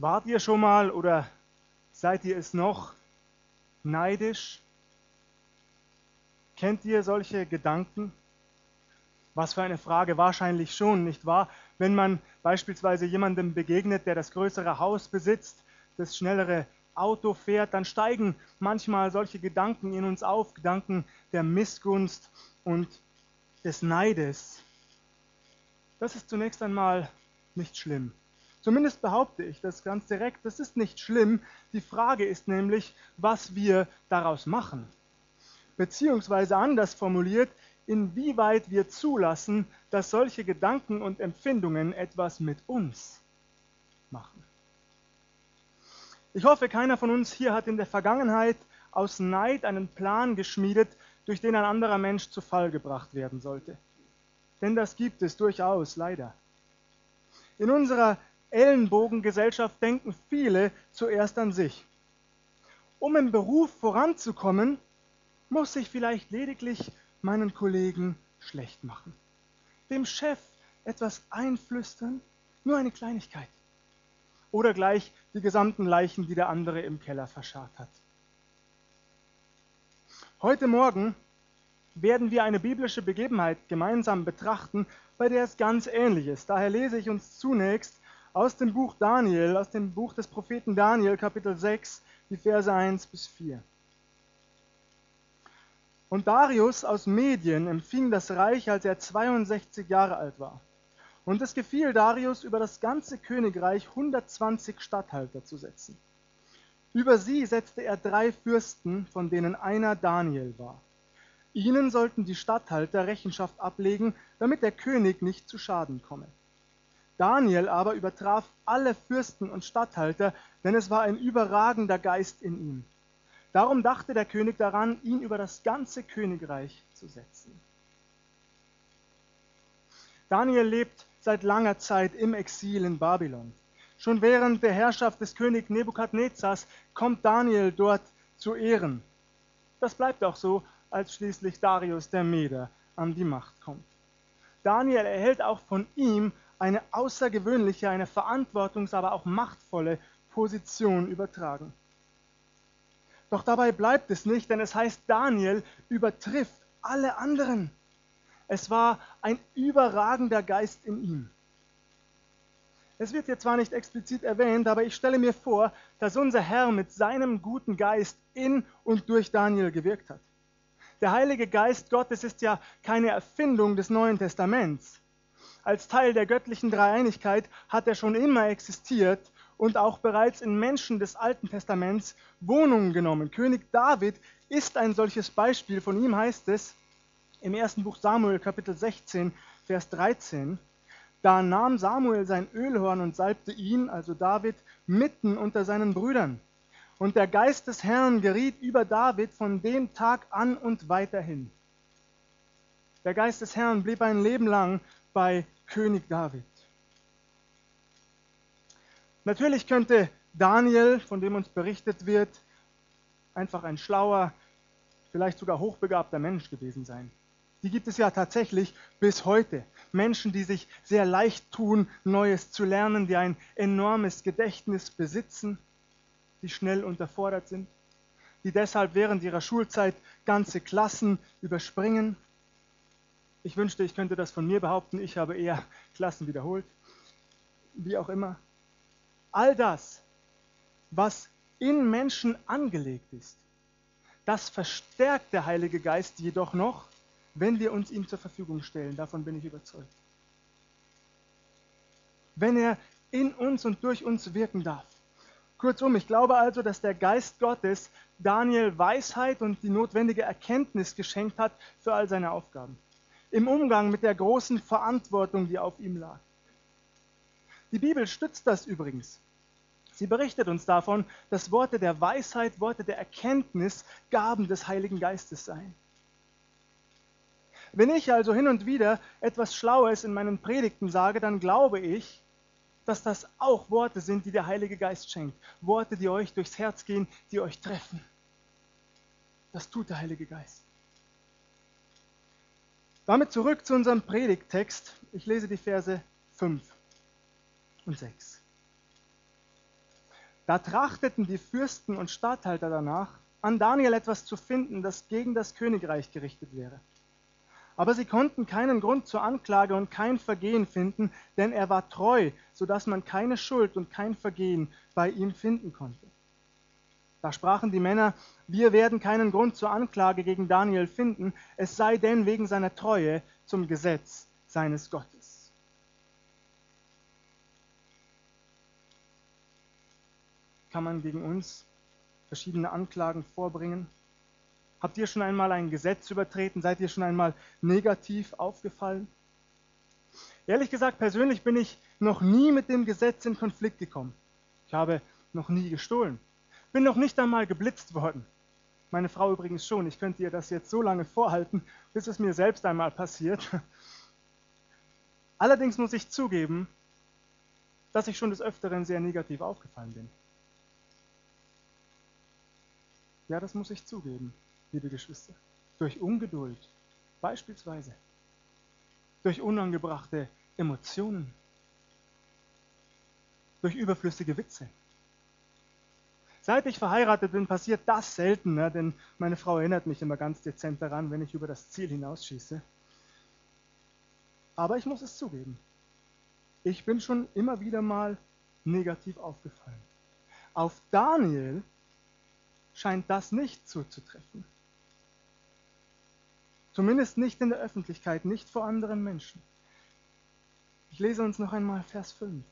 Wart ihr schon mal oder seid ihr es noch neidisch? Kennt ihr solche Gedanken? Was für eine Frage, wahrscheinlich schon, nicht wahr? Wenn man beispielsweise jemandem begegnet, der das größere Haus besitzt, das schnellere Auto fährt, dann steigen manchmal solche Gedanken in uns auf, Gedanken der Missgunst und des Neides. Das ist zunächst einmal nicht schlimm. Zumindest behaupte ich das ganz direkt, das ist nicht schlimm. Die Frage ist nämlich, was wir daraus machen. Beziehungsweise anders formuliert, inwieweit wir zulassen, dass solche Gedanken und Empfindungen etwas mit uns machen. Ich hoffe, keiner von uns hier hat in der Vergangenheit aus Neid einen Plan geschmiedet, durch den ein anderer Mensch zu Fall gebracht werden sollte. Denn das gibt es durchaus, leider. In unserer Ellenbogengesellschaft denken viele zuerst an sich. Um im Beruf voranzukommen, muss ich vielleicht lediglich meinen Kollegen schlecht machen. Dem Chef etwas einflüstern, nur eine Kleinigkeit. Oder gleich die gesamten Leichen, die der andere im Keller verscharrt hat. Heute Morgen werden wir eine biblische Begebenheit gemeinsam betrachten, bei der es ganz ähnlich ist. Daher lese ich uns zunächst aus dem Buch Daniel, aus dem Buch des Propheten Daniel, Kapitel 6, die Verse 1 bis 4. Und Darius aus Medien empfing das Reich, als er 62 Jahre alt war. Und es gefiel Darius, über das ganze Königreich 120 Statthalter zu setzen. Über sie setzte er drei Fürsten, von denen einer Daniel war. Ihnen sollten die Statthalter Rechenschaft ablegen, damit der König nicht zu Schaden komme. Daniel aber übertraf alle Fürsten und Statthalter, denn es war ein überragender Geist in ihm. Darum dachte der König daran, ihn über das ganze Königreich zu setzen. Daniel lebt seit langer Zeit im Exil in Babylon. Schon während der Herrschaft des Königs Nebukadnezars kommt Daniel dort zu Ehren. Das bleibt auch so, als schließlich Darius der Meder an die Macht kommt. Daniel erhält auch von ihm eine außergewöhnliche, eine verantwortungs-, aber auch machtvolle Position übertragen. Doch dabei bleibt es nicht, denn es heißt, Daniel übertrifft alle anderen. Es war ein überragender Geist in ihm. Es wird hier zwar nicht explizit erwähnt, aber ich stelle mir vor, dass unser Herr mit seinem guten Geist in und durch Daniel gewirkt hat. Der Heilige Geist Gottes ist ja keine Erfindung des Neuen Testaments. Als Teil der göttlichen Dreieinigkeit hat er schon immer existiert und auch bereits in Menschen des Alten Testaments Wohnungen genommen. König David ist ein solches Beispiel. Von ihm heißt es im ersten Buch Samuel Kapitel 16, Vers 13, da nahm Samuel sein Ölhorn und salbte ihn, also David, mitten unter seinen Brüdern. Und der Geist des Herrn geriet über David von dem Tag an und weiterhin. Der Geist des Herrn blieb ein Leben lang bei König David. Natürlich könnte Daniel, von dem uns berichtet wird, einfach ein schlauer, vielleicht sogar hochbegabter Mensch gewesen sein. Die gibt es ja tatsächlich bis heute. Menschen, die sich sehr leicht tun, Neues zu lernen, die ein enormes Gedächtnis besitzen die schnell unterfordert sind, die deshalb während ihrer Schulzeit ganze Klassen überspringen. Ich wünschte, ich könnte das von mir behaupten, ich habe eher Klassen wiederholt. Wie auch immer. All das, was in Menschen angelegt ist, das verstärkt der Heilige Geist jedoch noch, wenn wir uns ihm zur Verfügung stellen. Davon bin ich überzeugt. Wenn er in uns und durch uns wirken darf. Kurzum, ich glaube also, dass der Geist Gottes Daniel Weisheit und die notwendige Erkenntnis geschenkt hat für all seine Aufgaben. Im Umgang mit der großen Verantwortung, die auf ihm lag. Die Bibel stützt das übrigens. Sie berichtet uns davon, dass Worte der Weisheit, Worte der Erkenntnis Gaben des Heiligen Geistes seien. Wenn ich also hin und wieder etwas Schlaues in meinen Predigten sage, dann glaube ich, dass das auch Worte sind, die der Heilige Geist schenkt. Worte, die euch durchs Herz gehen, die euch treffen. Das tut der Heilige Geist. Damit zurück zu unserem Predigttext. Ich lese die Verse 5 und 6. Da trachteten die Fürsten und Statthalter danach, an Daniel etwas zu finden, das gegen das Königreich gerichtet wäre. Aber sie konnten keinen Grund zur Anklage und kein Vergehen finden, denn er war treu, so dass man keine Schuld und kein Vergehen bei ihm finden konnte. Da sprachen die Männer, wir werden keinen Grund zur Anklage gegen Daniel finden, es sei denn wegen seiner Treue zum Gesetz seines Gottes. Kann man gegen uns verschiedene Anklagen vorbringen? Habt ihr schon einmal ein Gesetz übertreten? Seid ihr schon einmal negativ aufgefallen? Ehrlich gesagt, persönlich bin ich noch nie mit dem Gesetz in Konflikt gekommen. Ich habe noch nie gestohlen. Bin noch nicht einmal geblitzt worden. Meine Frau übrigens schon. Ich könnte ihr das jetzt so lange vorhalten, bis es mir selbst einmal passiert. Allerdings muss ich zugeben, dass ich schon des Öfteren sehr negativ aufgefallen bin. Ja, das muss ich zugeben liebe Geschwister, durch Ungeduld, beispielsweise, durch unangebrachte Emotionen, durch überflüssige Witze. Seit ich verheiratet bin, passiert das seltener, ne? denn meine Frau erinnert mich immer ganz dezent daran, wenn ich über das Ziel hinausschieße. Aber ich muss es zugeben, ich bin schon immer wieder mal negativ aufgefallen. Auf Daniel scheint das nicht zuzutreffen. Zumindest nicht in der Öffentlichkeit, nicht vor anderen Menschen. Ich lese uns noch einmal Vers 5.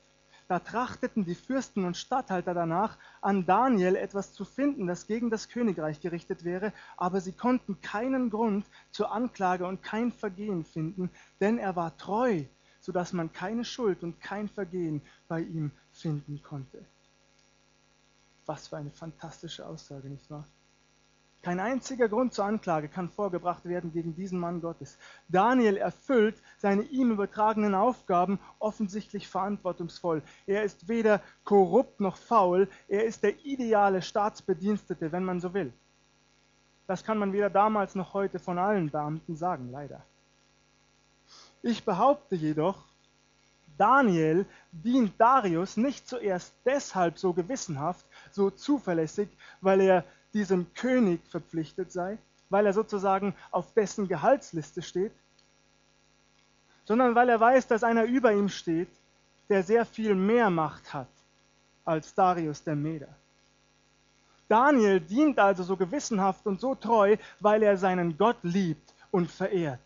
Da trachteten die Fürsten und Statthalter danach, an Daniel etwas zu finden, das gegen das Königreich gerichtet wäre, aber sie konnten keinen Grund zur Anklage und kein Vergehen finden, denn er war treu, so dass man keine Schuld und kein Vergehen bei ihm finden konnte. Was für eine fantastische Aussage, nicht wahr? Kein einziger Grund zur Anklage kann vorgebracht werden gegen diesen Mann Gottes. Daniel erfüllt seine ihm übertragenen Aufgaben offensichtlich verantwortungsvoll. Er ist weder korrupt noch faul, er ist der ideale Staatsbedienstete, wenn man so will. Das kann man weder damals noch heute von allen Beamten sagen, leider. Ich behaupte jedoch, Daniel dient Darius nicht zuerst deshalb so gewissenhaft, so zuverlässig, weil er diesem König verpflichtet sei, weil er sozusagen auf dessen Gehaltsliste steht, sondern weil er weiß, dass einer über ihm steht, der sehr viel mehr Macht hat als Darius der Meder. Daniel dient also so gewissenhaft und so treu, weil er seinen Gott liebt und verehrt.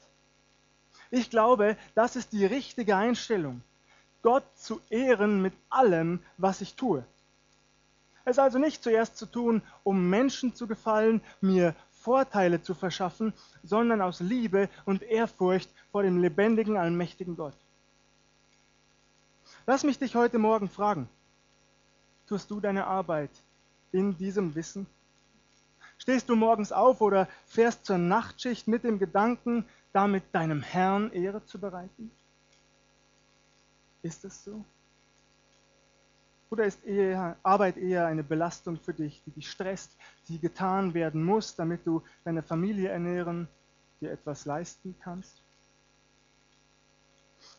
Ich glaube, das ist die richtige Einstellung, Gott zu ehren mit allem, was ich tue. Es also nicht zuerst zu tun, um Menschen zu gefallen, mir Vorteile zu verschaffen, sondern aus Liebe und Ehrfurcht vor dem lebendigen, allmächtigen Gott. Lass mich dich heute Morgen fragen, tust du deine Arbeit in diesem Wissen? Stehst du morgens auf oder fährst zur Nachtschicht mit dem Gedanken, damit deinem Herrn Ehre zu bereiten? Ist es so? Oder ist eher, Arbeit eher eine Belastung für dich, die dich stresst, die getan werden muss, damit du deine Familie ernähren, dir etwas leisten kannst?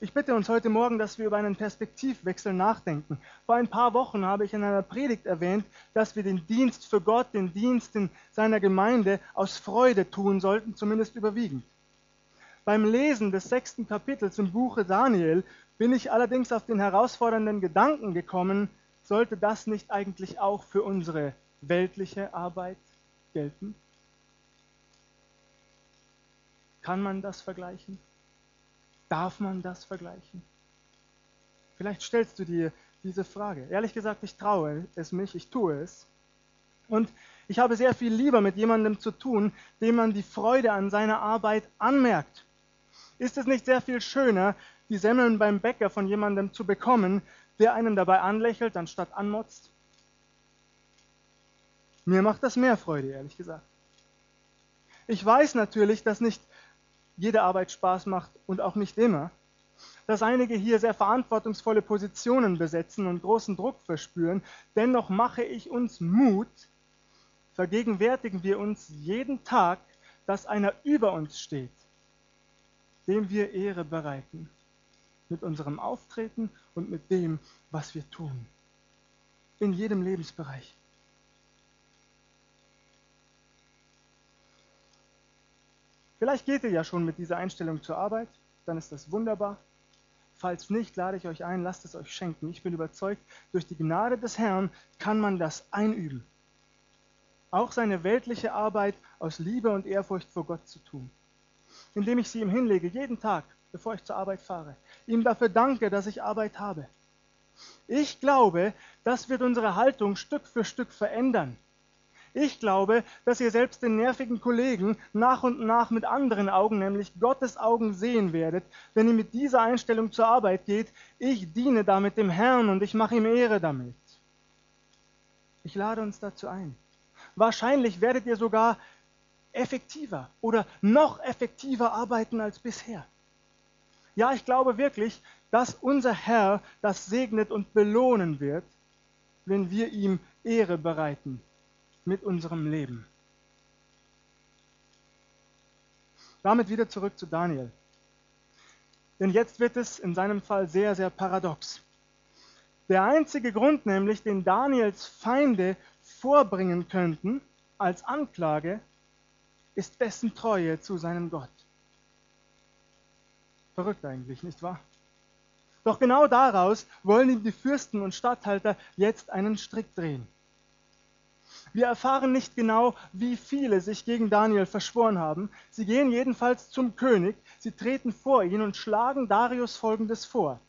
Ich bitte uns heute Morgen, dass wir über einen Perspektivwechsel nachdenken. Vor ein paar Wochen habe ich in einer Predigt erwähnt, dass wir den Dienst für Gott, den Dienst in seiner Gemeinde aus Freude tun sollten, zumindest überwiegend. Beim Lesen des sechsten Kapitels im Buche Daniel bin ich allerdings auf den herausfordernden Gedanken gekommen, sollte das nicht eigentlich auch für unsere weltliche Arbeit gelten? Kann man das vergleichen? Darf man das vergleichen? Vielleicht stellst du dir diese Frage. Ehrlich gesagt, ich traue es mich, ich tue es. Und ich habe sehr viel lieber mit jemandem zu tun, dem man die Freude an seiner Arbeit anmerkt. Ist es nicht sehr viel schöner, die Semmeln beim Bäcker von jemandem zu bekommen, der einen dabei anlächelt, anstatt anmotzt? Mir macht das mehr Freude, ehrlich gesagt. Ich weiß natürlich, dass nicht jede Arbeit Spaß macht und auch nicht immer, dass einige hier sehr verantwortungsvolle Positionen besetzen und großen Druck verspüren. Dennoch mache ich uns Mut, vergegenwärtigen wir uns jeden Tag, dass einer über uns steht, dem wir Ehre bereiten mit unserem Auftreten und mit dem, was wir tun. in jedem Lebensbereich. Vielleicht geht ihr ja schon mit dieser Einstellung zur Arbeit, dann ist das wunderbar. Falls nicht, lade ich euch ein, lasst es euch schenken. Ich bin überzeugt, durch die Gnade des Herrn kann man das einüben. Auch seine weltliche Arbeit aus Liebe und Ehrfurcht vor Gott zu tun. Indem ich sie ihm hinlege, jeden Tag, bevor ich zur Arbeit fahre. Ihm dafür danke, dass ich Arbeit habe. Ich glaube, das wird unsere Haltung Stück für Stück verändern. Ich glaube, dass ihr selbst den nervigen Kollegen nach und nach mit anderen Augen, nämlich Gottes Augen sehen werdet, wenn ihr mit dieser Einstellung zur Arbeit geht. Ich diene damit dem Herrn und ich mache ihm Ehre damit. Ich lade uns dazu ein. Wahrscheinlich werdet ihr sogar effektiver oder noch effektiver arbeiten als bisher. Ja, ich glaube wirklich, dass unser Herr das segnet und belohnen wird, wenn wir ihm Ehre bereiten mit unserem Leben. Damit wieder zurück zu Daniel. Denn jetzt wird es in seinem Fall sehr, sehr paradox. Der einzige Grund nämlich, den Daniels Feinde vorbringen könnten als Anklage, ist dessen Treue zu seinem Gott. Verrückt eigentlich, nicht wahr? Doch genau daraus wollen ihm die Fürsten und Statthalter jetzt einen Strick drehen. Wir erfahren nicht genau, wie viele sich gegen Daniel verschworen haben. Sie gehen jedenfalls zum König, sie treten vor ihn und schlagen Darius Folgendes vor.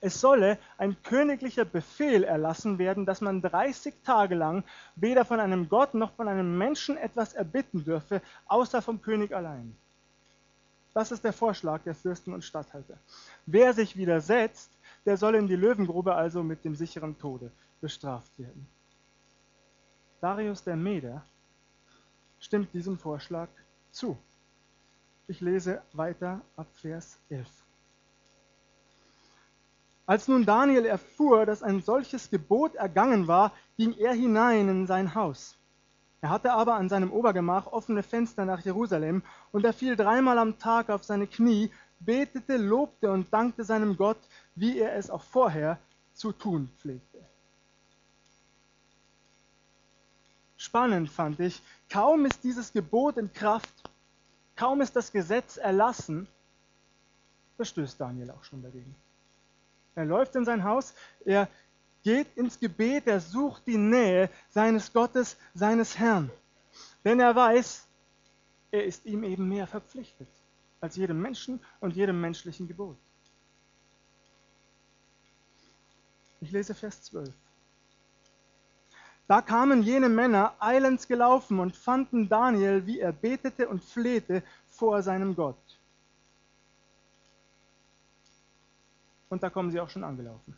Es solle ein königlicher Befehl erlassen werden, dass man 30 Tage lang weder von einem Gott noch von einem Menschen etwas erbitten dürfe, außer vom König allein. Das ist der Vorschlag der Fürsten und Statthalter. Wer sich widersetzt, der soll in die Löwengrube also mit dem sicheren Tode bestraft werden. Darius der Meder stimmt diesem Vorschlag zu. Ich lese weiter ab Vers 11. Als nun Daniel erfuhr, dass ein solches Gebot ergangen war, ging er hinein in sein Haus. Er hatte aber an seinem Obergemach offene Fenster nach Jerusalem, und er fiel dreimal am Tag auf seine Knie, betete, lobte und dankte seinem Gott, wie er es auch vorher zu tun pflegte. spannend fand ich, kaum ist dieses Gebot in Kraft, kaum ist das Gesetz erlassen, verstößt Daniel auch schon dagegen. Er läuft in sein Haus, er geht ins Gebet, er sucht die Nähe seines Gottes, seines Herrn. Denn er weiß, er ist ihm eben mehr verpflichtet als jedem Menschen und jedem menschlichen Gebot. Ich lese Vers 12. Da kamen jene Männer eilends gelaufen und fanden Daniel, wie er betete und flehte vor seinem Gott. Und da kommen sie auch schon angelaufen.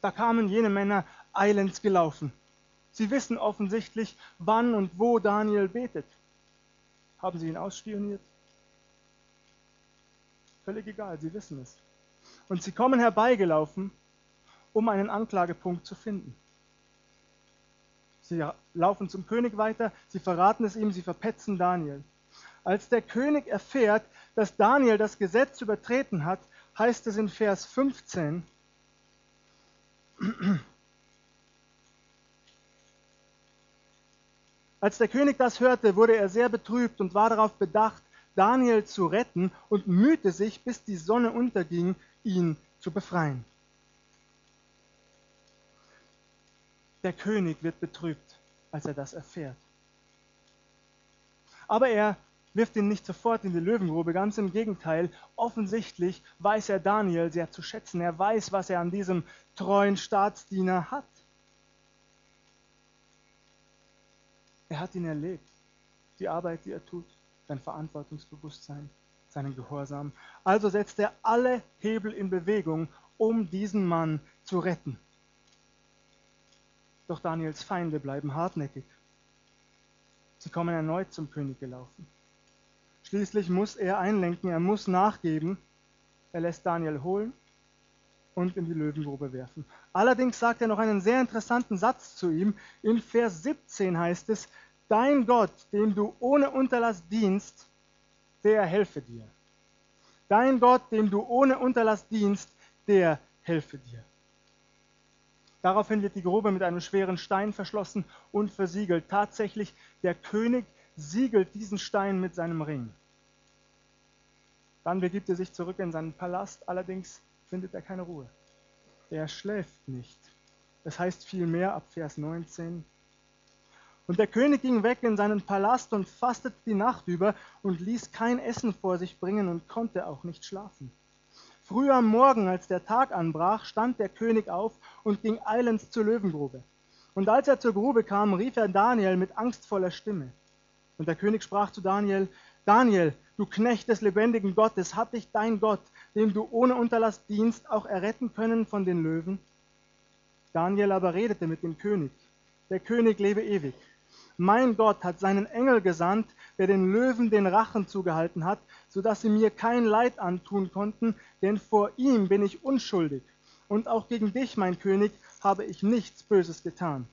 Da kamen jene Männer eilends gelaufen. Sie wissen offensichtlich, wann und wo Daniel betet. Haben sie ihn ausspioniert? Völlig egal, sie wissen es. Und sie kommen herbeigelaufen um einen Anklagepunkt zu finden. Sie laufen zum König weiter, sie verraten es ihm, sie verpetzen Daniel. Als der König erfährt, dass Daniel das Gesetz übertreten hat, heißt es in Vers 15, Als der König das hörte, wurde er sehr betrübt und war darauf bedacht, Daniel zu retten und mühte sich, bis die Sonne unterging, ihn zu befreien. Der König wird betrübt, als er das erfährt. Aber er wirft ihn nicht sofort in die Löwengrube, ganz im Gegenteil. Offensichtlich weiß er Daniel sehr zu schätzen. Er weiß, was er an diesem treuen Staatsdiener hat. Er hat ihn erlebt, die Arbeit, die er tut, sein Verantwortungsbewusstsein, seinen Gehorsam. Also setzt er alle Hebel in Bewegung, um diesen Mann zu retten. Doch Daniels Feinde bleiben hartnäckig. Sie kommen erneut zum König gelaufen. Schließlich muss er einlenken, er muss nachgeben. Er lässt Daniel holen und in die Löwengrube werfen. Allerdings sagt er noch einen sehr interessanten Satz zu ihm. In Vers 17 heißt es, Dein Gott, dem du ohne Unterlass dienst, der helfe dir. Dein Gott, dem du ohne Unterlass dienst, der helfe dir. Daraufhin wird die Grube mit einem schweren Stein verschlossen und versiegelt. Tatsächlich, der König siegelt diesen Stein mit seinem Ring. Dann begibt er sich zurück in seinen Palast, allerdings findet er keine Ruhe. Er schläft nicht. Das heißt vielmehr ab Vers 19. Und der König ging weg in seinen Palast und fastete die Nacht über und ließ kein Essen vor sich bringen und konnte auch nicht schlafen. Früh am Morgen, als der Tag anbrach, stand der König auf und ging eilends zur Löwengrube. Und als er zur Grube kam, rief er Daniel mit angstvoller Stimme. Und der König sprach zu Daniel, Daniel, du Knecht des lebendigen Gottes, hat dich dein Gott, dem du ohne Unterlass dienst, auch erretten können von den Löwen? Daniel aber redete mit dem König. Der König lebe ewig. Mein Gott hat seinen Engel gesandt, der den Löwen den Rachen zugehalten hat, so dass sie mir kein Leid antun konnten, denn vor ihm bin ich unschuldig. Und auch gegen dich, mein König, habe ich nichts Böses getan.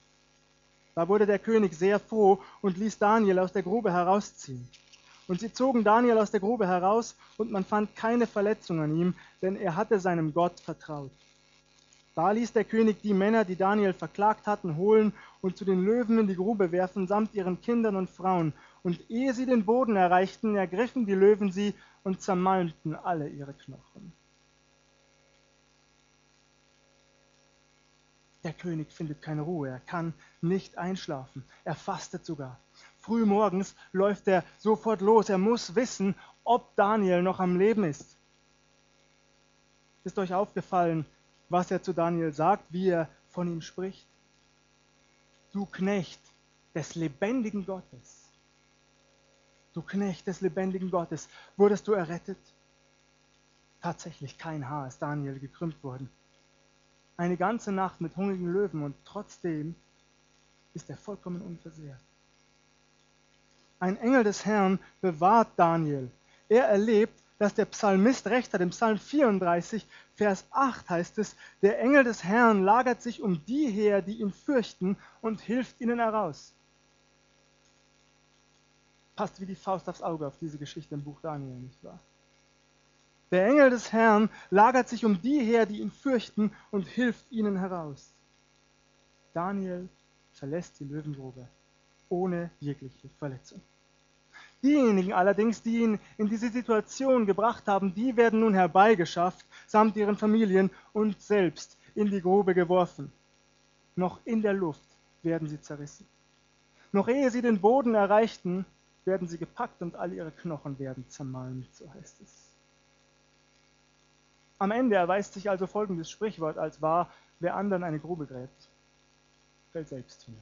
Da wurde der König sehr froh und ließ Daniel aus der Grube herausziehen. Und sie zogen Daniel aus der Grube heraus, und man fand keine Verletzung an ihm, denn er hatte seinem Gott vertraut. Da ließ der König die Männer, die Daniel verklagt hatten, holen und zu den Löwen in die Grube werfen, samt ihren Kindern und Frauen. Und ehe sie den Boden erreichten, ergriffen die Löwen sie und zermalmten alle ihre Knochen. Der König findet keine Ruhe, er kann nicht einschlafen, er fastet sogar. Früh morgens läuft er sofort los, er muss wissen, ob Daniel noch am Leben ist. Ist euch aufgefallen, was er zu Daniel sagt, wie er von ihm spricht. Du Knecht des lebendigen Gottes, du Knecht des lebendigen Gottes, wurdest du errettet? Tatsächlich kein Haar ist Daniel gekrümmt worden. Eine ganze Nacht mit hungrigen Löwen und trotzdem ist er vollkommen unversehrt. Ein Engel des Herrn bewahrt Daniel. Er erlebt, dass der Psalmist recht hat. Im Psalm 34, Vers 8 heißt es, der Engel des Herrn lagert sich um die her, die ihn fürchten und hilft ihnen heraus. Passt wie die Faust aufs Auge auf diese Geschichte im Buch Daniel, nicht wahr? Der Engel des Herrn lagert sich um die her, die ihn fürchten und hilft ihnen heraus. Daniel verlässt die Löwengrube ohne jegliche Verletzung. Diejenigen allerdings, die ihn in diese Situation gebracht haben, die werden nun herbeigeschafft, samt ihren Familien und selbst in die Grube geworfen. Noch in der Luft werden sie zerrissen. Noch ehe sie den Boden erreichten, werden sie gepackt und alle ihre Knochen werden zermalmt, so heißt es. Am Ende erweist sich also folgendes Sprichwort als wahr, wer anderen eine Grube gräbt, fällt selbst hinein.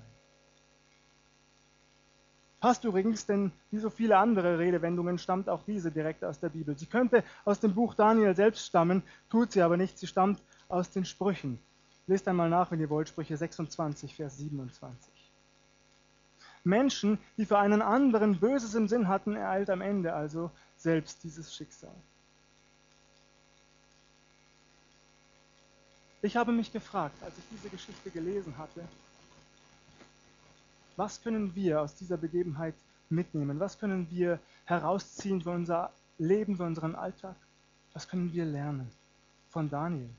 Passt übrigens, denn wie so viele andere Redewendungen stammt auch diese direkt aus der Bibel. Sie könnte aus dem Buch Daniel selbst stammen, tut sie aber nicht, sie stammt aus den Sprüchen. Lest einmal nach, wenn ihr wollt, Sprüche 26, Vers 27. Menschen, die für einen anderen Böses im Sinn hatten, ereilt am Ende also selbst dieses Schicksal. Ich habe mich gefragt, als ich diese Geschichte gelesen hatte, was können wir aus dieser Begebenheit mitnehmen? Was können wir herausziehen für unser Leben, für unseren Alltag? Was können wir lernen von Daniel?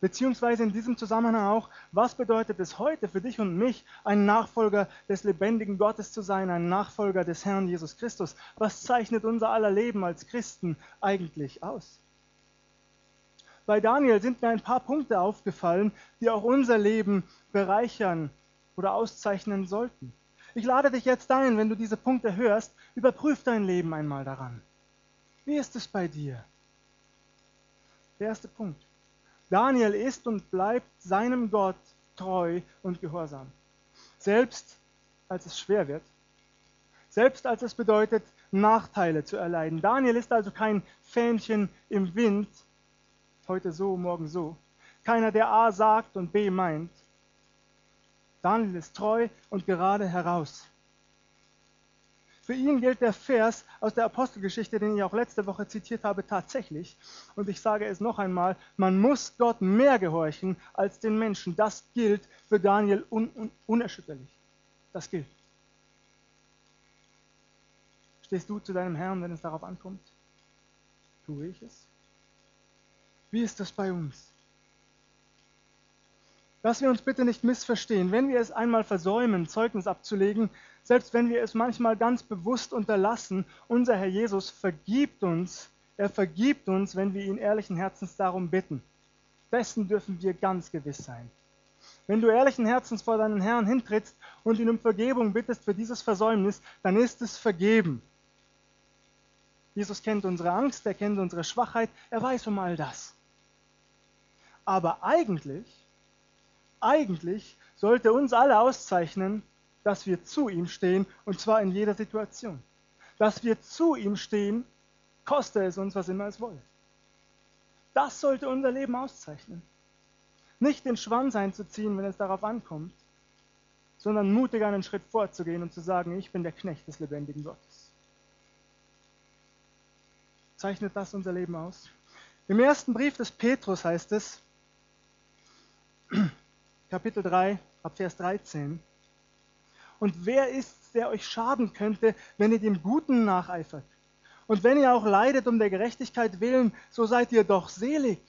Beziehungsweise in diesem Zusammenhang auch, was bedeutet es heute für dich und mich, ein Nachfolger des lebendigen Gottes zu sein, ein Nachfolger des Herrn Jesus Christus? Was zeichnet unser aller Leben als Christen eigentlich aus? Bei Daniel sind mir ein paar Punkte aufgefallen, die auch unser Leben bereichern oder auszeichnen sollten. Ich lade dich jetzt ein, wenn du diese Punkte hörst, überprüf dein Leben einmal daran. Wie ist es bei dir? Der erste Punkt. Daniel ist und bleibt seinem Gott treu und gehorsam. Selbst als es schwer wird, selbst als es bedeutet, Nachteile zu erleiden. Daniel ist also kein Fähnchen im Wind, heute so, morgen so. Keiner, der A sagt und B meint, Daniel ist treu und gerade heraus. Für ihn gilt der Vers aus der Apostelgeschichte, den ich auch letzte Woche zitiert habe, tatsächlich. Und ich sage es noch einmal, man muss Gott mehr gehorchen als den Menschen. Das gilt für Daniel un un unerschütterlich. Das gilt. Stehst du zu deinem Herrn, wenn es darauf ankommt? Tue ich es? Wie ist das bei uns? Dass wir uns bitte nicht missverstehen, wenn wir es einmal versäumen, Zeugnis abzulegen, selbst wenn wir es manchmal ganz bewusst unterlassen, unser Herr Jesus vergibt uns, er vergibt uns, wenn wir ihn ehrlichen Herzens darum bitten. Dessen dürfen wir ganz gewiss sein. Wenn du ehrlichen Herzens vor deinen Herrn hintrittst und ihn um Vergebung bittest für dieses Versäumnis, dann ist es vergeben. Jesus kennt unsere Angst, er kennt unsere Schwachheit, er weiß um all das. Aber eigentlich, eigentlich sollte uns alle auszeichnen, dass wir zu ihm stehen und zwar in jeder Situation. Dass wir zu ihm stehen, koste es uns, was immer es wolle. Das sollte unser Leben auszeichnen. Nicht den Schwanz einzuziehen, wenn es darauf ankommt, sondern mutig einen Schritt vorzugehen und zu sagen, ich bin der Knecht des lebendigen Gottes. Zeichnet das unser Leben aus? Im ersten Brief des Petrus heißt es, Kapitel 3, ab Vers 13, und wer ist, der euch schaden könnte, wenn ihr dem Guten nacheifert? Und wenn ihr auch leidet um der Gerechtigkeit willen, so seid ihr doch selig.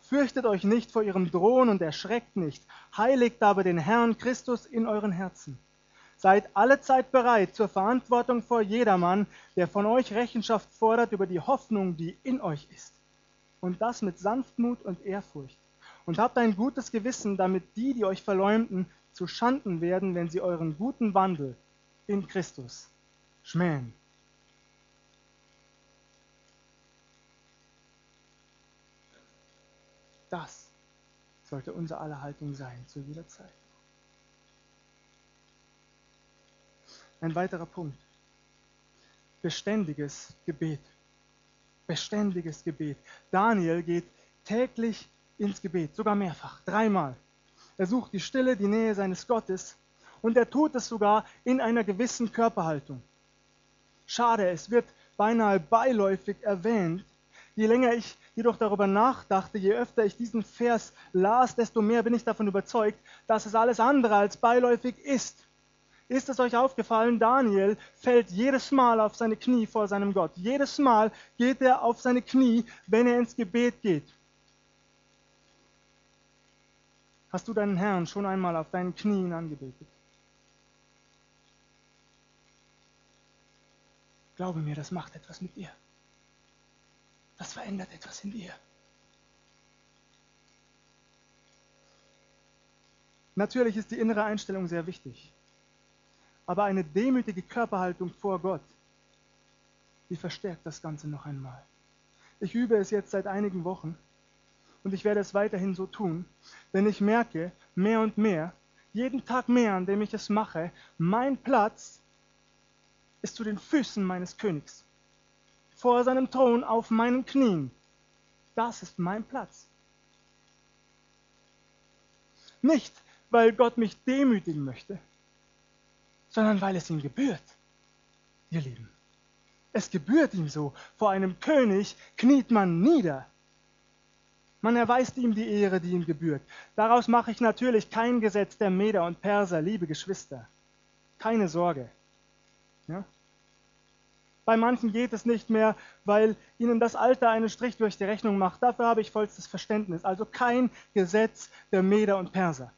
Fürchtet euch nicht vor ihrem Drohen und erschreckt nicht. Heiligt aber den Herrn Christus in euren Herzen. Seid allezeit bereit zur Verantwortung vor jedermann, der von euch Rechenschaft fordert über die Hoffnung, die in euch ist. Und das mit Sanftmut und Ehrfurcht. Und habt ein gutes Gewissen, damit die, die euch verleumden, zu Schanden werden, wenn sie euren guten Wandel in Christus schmähen. Das sollte unsere aller Haltung sein zu jeder Zeit. Ein weiterer Punkt. Beständiges Gebet. Beständiges Gebet. Daniel geht täglich ins Gebet, sogar mehrfach, dreimal. Er sucht die Stille, die Nähe seines Gottes und er tut es sogar in einer gewissen Körperhaltung. Schade, es wird beinahe beiläufig erwähnt, Je länger ich jedoch darüber nachdachte, je öfter ich diesen Vers las, desto mehr bin ich davon überzeugt, dass es alles andere als beiläufig ist. Ist es euch aufgefallen, Daniel fällt jedes Mal auf seine Knie vor seinem Gott. Jedes Mal geht er auf seine Knie, wenn er ins Gebet geht. Hast du deinen Herrn schon einmal auf deinen Knien angebetet? Glaube mir, das macht etwas mit dir das verändert etwas in dir. Natürlich ist die innere Einstellung sehr wichtig, aber eine demütige Körperhaltung vor Gott, die verstärkt das Ganze noch einmal. Ich übe es jetzt seit einigen Wochen und ich werde es weiterhin so tun, denn ich merke mehr und mehr, jeden Tag mehr, an dem ich es mache, mein Platz ist zu den Füßen meines Königs vor seinem Thron auf meinen Knien. Das ist mein Platz. Nicht, weil Gott mich demütigen möchte, sondern weil es ihm gebührt, ihr Lieben. Es gebührt ihm so. Vor einem König kniet man nieder. Man erweist ihm die Ehre, die ihm gebührt. Daraus mache ich natürlich kein Gesetz der Meder und Perser, liebe Geschwister. Keine Sorge. Ja? Bei manchen geht es nicht mehr, weil ihnen das Alter einen Strich durch die Rechnung macht. Dafür habe ich vollstes Verständnis. Also kein Gesetz der Meder und Perser.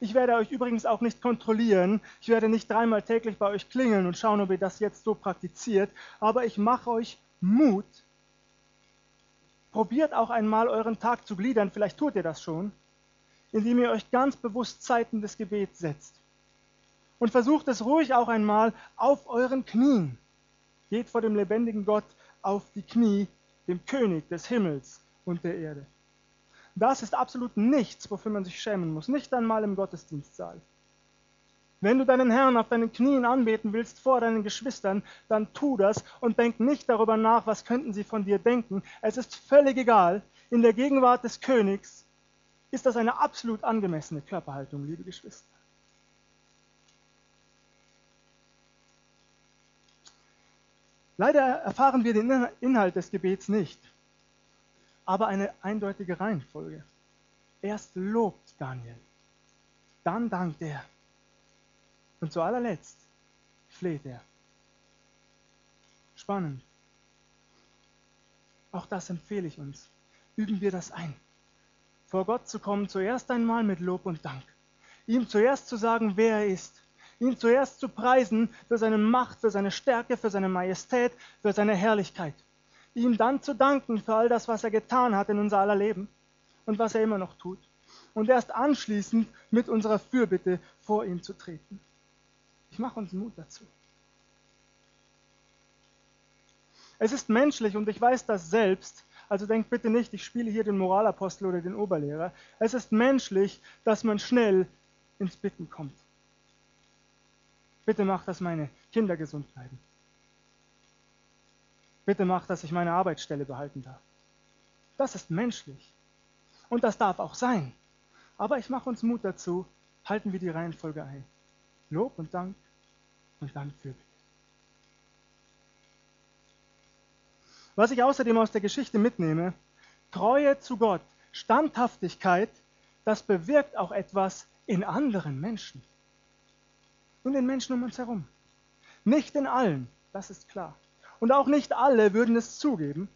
Ich werde euch übrigens auch nicht kontrollieren. Ich werde nicht dreimal täglich bei euch klingeln und schauen, ob ihr das jetzt so praktiziert. Aber ich mache euch Mut. Probiert auch einmal euren Tag zu gliedern. Vielleicht tut ihr das schon, indem ihr euch ganz bewusst Zeiten des Gebets setzt. Und versucht es ruhig auch einmal auf euren Knien geht vor dem lebendigen Gott auf die Knie, dem König des Himmels und der Erde. Das ist absolut nichts, wofür man sich schämen muss, nicht einmal im Gottesdienstsaal. Wenn du deinen Herrn auf deinen Knien anbeten willst vor deinen Geschwistern, dann tu das und denk nicht darüber nach, was könnten sie von dir denken. Es ist völlig egal. In der Gegenwart des Königs ist das eine absolut angemessene Körperhaltung, liebe Geschwister. Leider erfahren wir den Inhalt des Gebets nicht, aber eine eindeutige Reihenfolge. Erst lobt Daniel, dann dankt er und zu allerletzt fleht er. Spannend. Auch das empfehle ich uns. Üben wir das ein. vor Gott zu kommen, zuerst einmal mit Lob und Dank. Ihm zuerst zu sagen, wer er ist. Ihn zuerst zu preisen für seine Macht, für seine Stärke, für seine Majestät, für seine Herrlichkeit. Ihm dann zu danken für all das, was er getan hat in unser aller Leben und was er immer noch tut. Und erst anschließend mit unserer Fürbitte vor ihm zu treten. Ich mache uns Mut dazu. Es ist menschlich und ich weiß das selbst. Also denkt bitte nicht, ich spiele hier den Moralapostel oder den Oberlehrer. Es ist menschlich, dass man schnell ins Bitten kommt. Bitte mach, dass meine Kinder gesund bleiben. Bitte mach, dass ich meine Arbeitsstelle behalten darf. Das ist menschlich. Und das darf auch sein. Aber ich mache uns Mut dazu, halten wir die Reihenfolge ein. Lob und Dank und dann Fürbitte. Was ich außerdem aus der Geschichte mitnehme, Treue zu Gott, Standhaftigkeit, das bewirkt auch etwas in anderen Menschen. In den Menschen um uns herum. Nicht in allen, das ist klar. Und auch nicht alle würden es zugeben,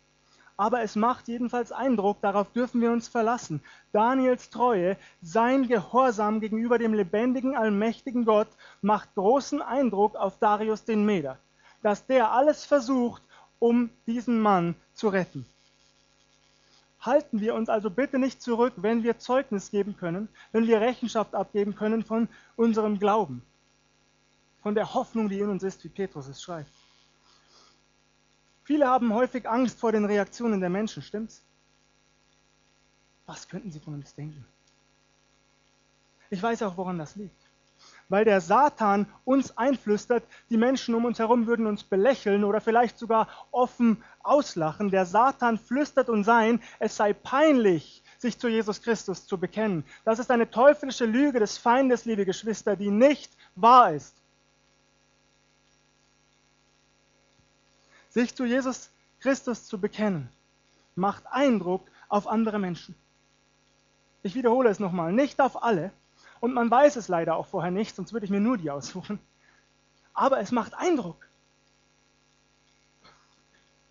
aber es macht jedenfalls Eindruck, darauf dürfen wir uns verlassen. Daniels Treue, sein Gehorsam gegenüber dem lebendigen, allmächtigen Gott macht großen Eindruck auf Darius den Meder, dass der alles versucht, um diesen Mann zu retten. Halten wir uns also bitte nicht zurück, wenn wir Zeugnis geben können, wenn wir Rechenschaft abgeben können von unserem Glauben, von der Hoffnung, die in uns ist, wie Petrus es schreibt. Viele haben häufig Angst vor den Reaktionen der Menschen, stimmt's? Was könnten sie von uns denken? Ich weiß auch, woran das liegt weil der Satan uns einflüstert, die Menschen um uns herum würden uns belächeln oder vielleicht sogar offen auslachen. Der Satan flüstert uns ein, es sei peinlich, sich zu Jesus Christus zu bekennen. Das ist eine teuflische Lüge des Feindes, liebe Geschwister, die nicht wahr ist. Sich zu Jesus Christus zu bekennen, macht Eindruck auf andere Menschen. Ich wiederhole es nochmal, nicht auf alle, und man weiß es leider auch vorher nicht, sonst würde ich mir nur die aussuchen. Aber es macht Eindruck.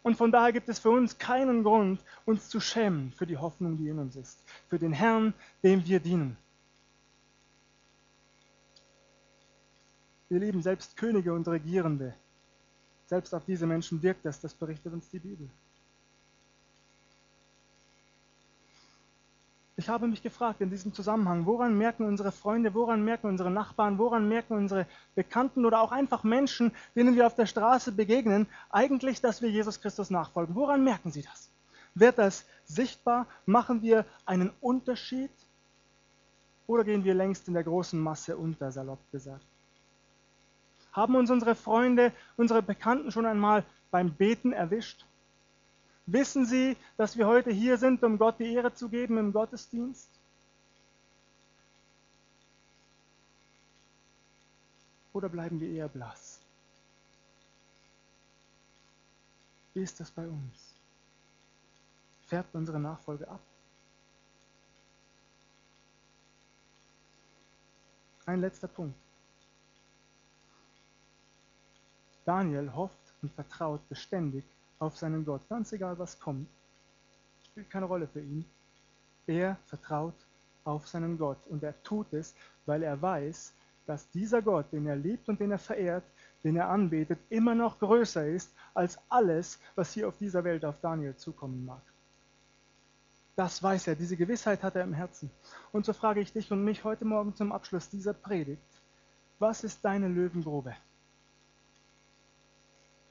Und von daher gibt es für uns keinen Grund, uns zu schämen für die Hoffnung, die in uns ist, für den Herrn, dem wir dienen. Wir lieben selbst Könige und Regierende. Selbst auf diese Menschen wirkt das, das berichtet uns die Bibel. Ich habe mich gefragt in diesem Zusammenhang, woran merken unsere Freunde, woran merken unsere Nachbarn, woran merken unsere Bekannten oder auch einfach Menschen, denen wir auf der Straße begegnen, eigentlich, dass wir Jesus Christus nachfolgen? Woran merken sie das? Wird das sichtbar? Machen wir einen Unterschied? Oder gehen wir längst in der großen Masse unter, salopp gesagt? Haben uns unsere Freunde, unsere Bekannten schon einmal beim Beten erwischt? Wissen Sie, dass wir heute hier sind, um Gott die Ehre zu geben im Gottesdienst? Oder bleiben wir eher blass? Wie ist das bei uns? Färbt unsere Nachfolge ab? Ein letzter Punkt. Daniel hofft und vertraut beständig auf seinen Gott. Ganz egal, was kommt, spielt keine Rolle für ihn. Er vertraut auf seinen Gott und er tut es, weil er weiß, dass dieser Gott, den er liebt und den er verehrt, den er anbetet, immer noch größer ist als alles, was hier auf dieser Welt auf Daniel zukommen mag. Das weiß er, diese Gewissheit hat er im Herzen. Und so frage ich dich und mich heute Morgen zum Abschluss dieser Predigt, was ist deine Löwengrube?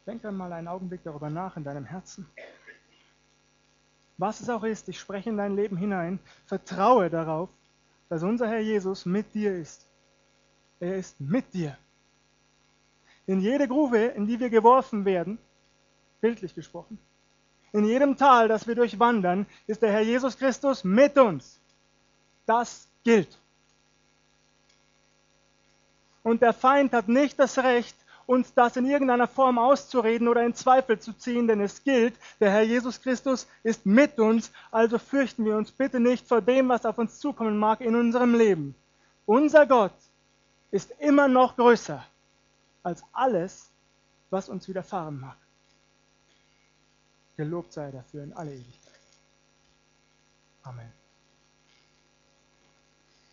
Denk einmal einen Augenblick darüber nach in deinem Herzen. Was es auch ist, ich spreche in dein Leben hinein, vertraue darauf, dass unser Herr Jesus mit dir ist. Er ist mit dir. In jede Grube, in die wir geworfen werden, bildlich gesprochen, in jedem Tal, das wir durchwandern, ist der Herr Jesus Christus mit uns. Das gilt. Und der Feind hat nicht das Recht, uns das in irgendeiner Form auszureden oder in Zweifel zu ziehen, denn es gilt, der Herr Jesus Christus ist mit uns, also fürchten wir uns bitte nicht vor dem, was auf uns zukommen mag in unserem Leben. Unser Gott ist immer noch größer als alles, was uns widerfahren mag. Gelobt sei dafür in alle Ewigkeit. Amen.